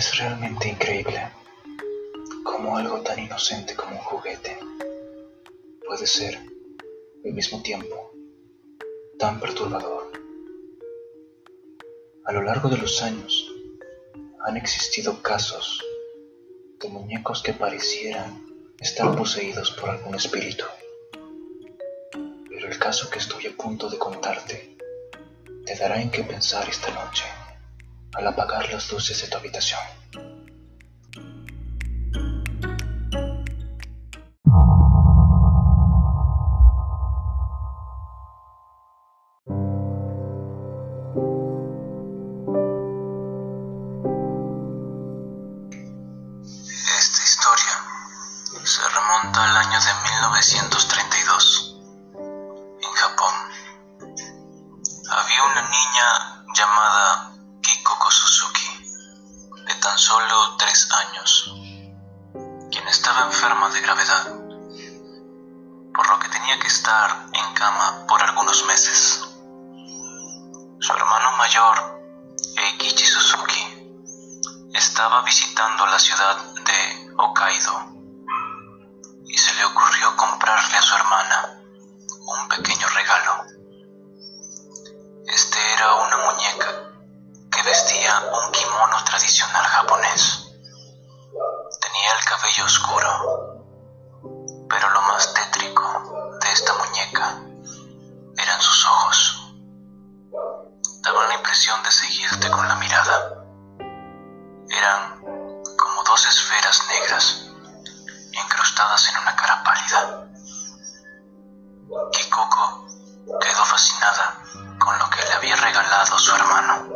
Es realmente increíble cómo algo tan inocente como un juguete puede ser, al mismo tiempo, tan perturbador. A lo largo de los años han existido casos de muñecos que parecieran estar poseídos por algún espíritu. Pero el caso que estoy a punto de contarte te dará en qué pensar esta noche al apagar las luces de tu habitación. Esta historia se remonta al año de 1932, en Japón. Había una niña tan solo tres años, quien estaba enferma de gravedad, por lo que tenía que estar en cama por algunos meses. Su hermano mayor, Eikichi Suzuki, estaba visitando la ciudad de Hokkaido impresión de seguirte con la mirada. Eran como dos esferas negras incrustadas en una cara pálida. Kikoko quedó fascinada con lo que le había regalado su hermano.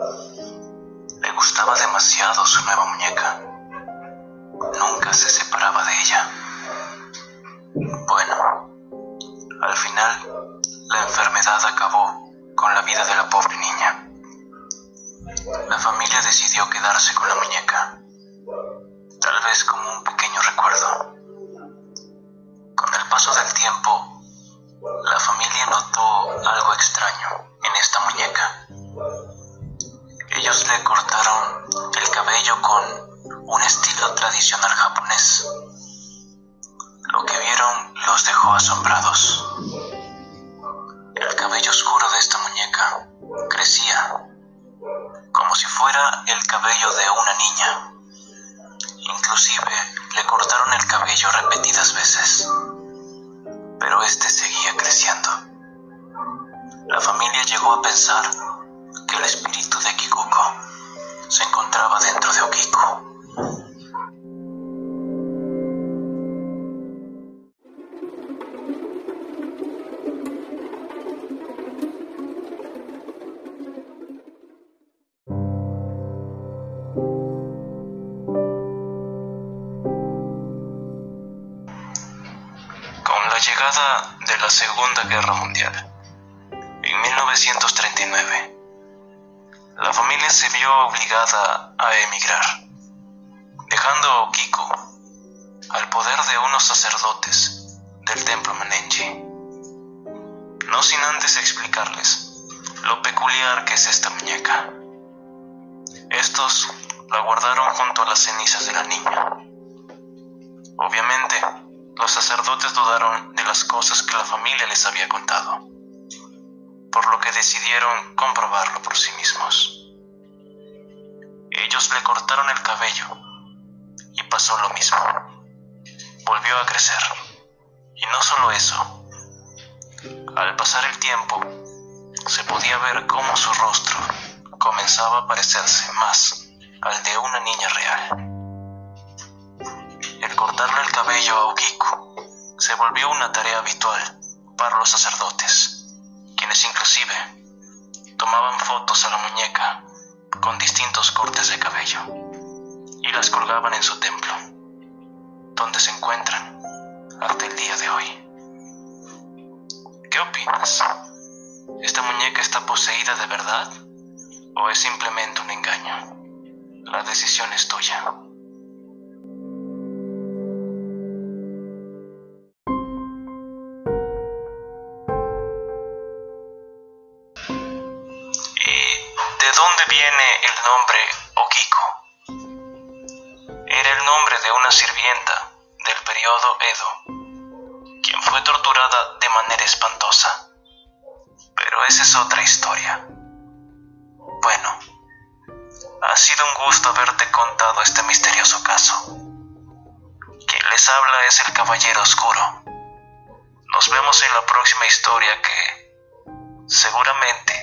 Le gustaba demasiado su nueva muñeca. Nunca se separaba de ella. Bueno, al final la enfermedad acabó con la vida de la pobre niña. La familia decidió quedarse con la muñeca, tal vez como un pequeño recuerdo. Con el paso del tiempo, la familia notó algo extraño en esta muñeca. Ellos le cortaron el cabello con un estilo tradicional japonés. Lo que vieron los dejó asombrados. El cabello oscuro de esta muñeca crecía como si fuera el cabello de una niña. Inclusive le cortaron el cabello repetidas veces, pero este seguía creciendo. La familia llegó a pensar que el espíritu de Kikuko se encontraba dentro de Okiko. Llegada de la Segunda Guerra Mundial, en 1939, la familia se vio obligada a emigrar, dejando a Okiko al poder de unos sacerdotes del templo Menenji. No sin antes explicarles lo peculiar que es esta muñeca. Estos la guardaron junto a las cenizas de la niña. Obviamente, los sacerdotes dudaron de las cosas que la familia les había contado, por lo que decidieron comprobarlo por sí mismos. Ellos le cortaron el cabello y pasó lo mismo. Volvió a crecer. Y no solo eso. Al pasar el tiempo, se podía ver cómo su rostro comenzaba a parecerse más al de una niña real. Cortarle el cabello a Okiko se volvió una tarea habitual para los sacerdotes, quienes inclusive tomaban fotos a la muñeca con distintos cortes de cabello y las colgaban en su templo, donde se encuentran hasta el día de hoy. ¿Qué opinas? ¿Esta muñeca está poseída de verdad o es simplemente un engaño? La decisión es tuya. De dónde viene el nombre Okiko? el nombre de una sirvienta del periodo Edo, quien fue torturada de manera espantosa. Pero esa es otra historia. Bueno, ha sido un gusto haberte contado este misterioso caso. Quien les habla es el Caballero Oscuro. Nos vemos en la próxima historia que seguramente